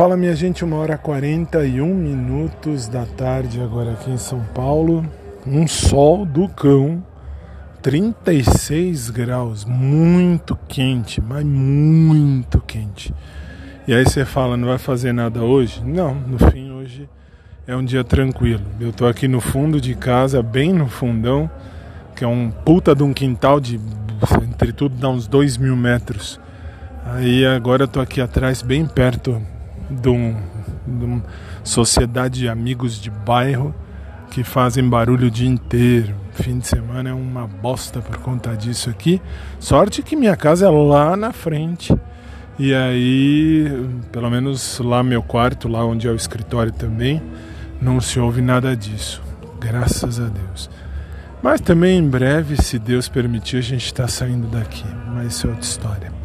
Fala minha gente, uma hora 41 minutos da tarde agora aqui em São Paulo. Um sol do cão, 36 graus, muito quente, mas muito quente. E aí você fala, não vai fazer nada hoje? Não, no fim hoje é um dia tranquilo. Eu tô aqui no fundo de casa, bem no fundão, que é um puta de um quintal de entre tudo dá uns 2 mil metros. Aí agora eu tô aqui atrás, bem perto de, um, de uma sociedade de amigos de bairro que fazem barulho o dia inteiro. Fim de semana é uma bosta por conta disso aqui. Sorte que minha casa é lá na frente. E aí, pelo menos lá meu quarto, lá onde é o escritório também, não se ouve nada disso. Graças a Deus. Mas também em breve, se Deus permitir, a gente está saindo daqui. Mas isso é outra história.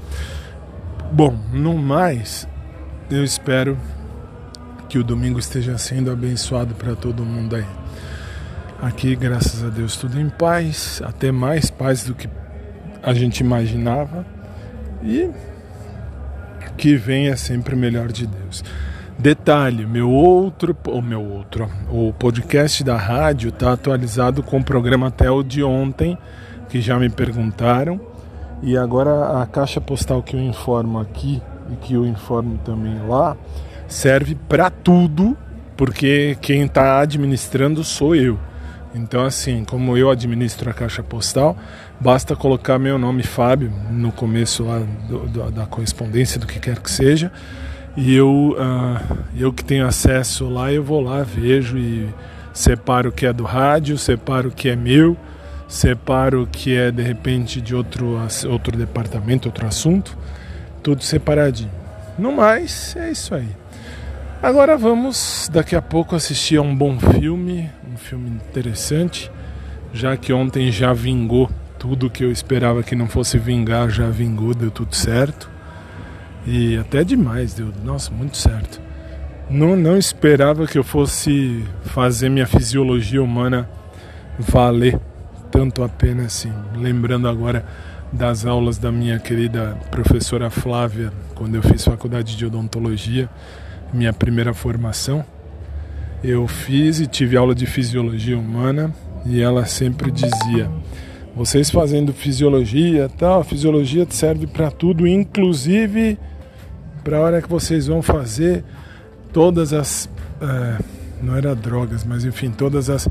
Bom, no mais, eu espero que o domingo esteja sendo abençoado para todo mundo aí. Aqui, graças a Deus, tudo em paz, até mais paz do que a gente imaginava. E que venha sempre melhor de Deus. Detalhe, meu outro, o meu outro, o podcast da rádio está atualizado com o programa até o de ontem, que já me perguntaram. E agora a caixa postal que eu informo aqui e que eu informo também lá, serve para tudo, porque quem está administrando sou eu. Então, assim, como eu administro a caixa postal, basta colocar meu nome Fábio no começo lá do, do, da correspondência, do que quer que seja, e eu, uh, eu que tenho acesso lá, eu vou lá, vejo e separo o que é do rádio, separo o que é meu, separo o que é de repente de outro, outro departamento, outro assunto tudo separadinho. No mais, é isso aí. Agora vamos daqui a pouco assistir a um bom filme, um filme interessante, já que ontem já vingou tudo que eu esperava que não fosse vingar, já vingou, deu tudo certo. E até demais, deu, nossa, muito certo. Não, não esperava que eu fosse fazer minha fisiologia humana valer tanto a pena assim. Lembrando agora das aulas da minha querida professora Flávia, quando eu fiz faculdade de odontologia, minha primeira formação. Eu fiz e tive aula de fisiologia humana e ela sempre dizia: vocês fazendo fisiologia, tal, a fisiologia serve para tudo, inclusive para a hora que vocês vão fazer todas as é, não era drogas, mas enfim, todas as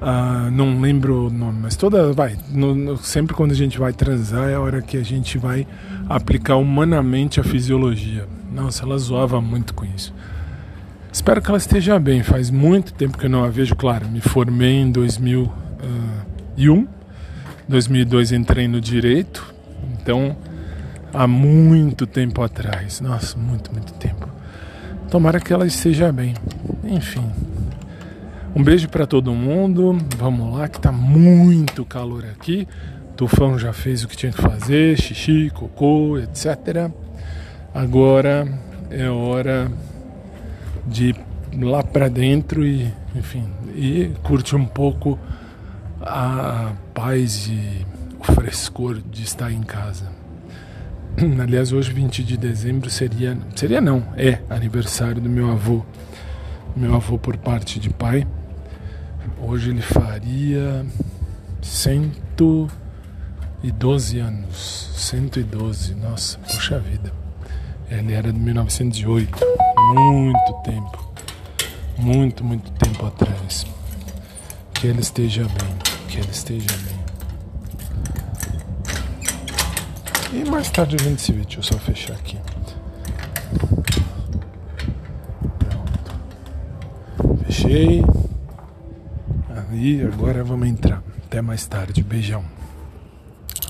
Uh, não lembro o nome, mas toda. Vai, no, no, sempre quando a gente vai transar é a hora que a gente vai aplicar humanamente a fisiologia. Nossa, ela zoava muito com isso. Espero que ela esteja bem. Faz muito tempo que eu não a vejo, claro. Me formei em 2001. 2002 ah, entrei no direito. Então, há muito tempo atrás. Nossa, muito, muito tempo. Tomara que ela esteja bem. Enfim, um beijo para todo mundo. Vamos lá, que tá muito calor aqui. Tufão já fez o que tinha que fazer, xixi, cocô, etc. Agora é hora de ir lá para dentro e, enfim, e curtir um pouco a paz e o frescor de estar em casa. Aliás, hoje, 20 de dezembro, seria. Seria não, é aniversário do meu avô. Meu avô por parte de pai. Hoje ele faria 112 anos. 112, nossa, poxa vida. Ele era de 1908, muito tempo. Muito, muito tempo atrás. Que ele esteja bem, que ele esteja bem. E mais tarde a gente se vê, deixa eu só fechar aqui. Pronto. Fechei. E agora vamos entrar. Até mais tarde. Beijão.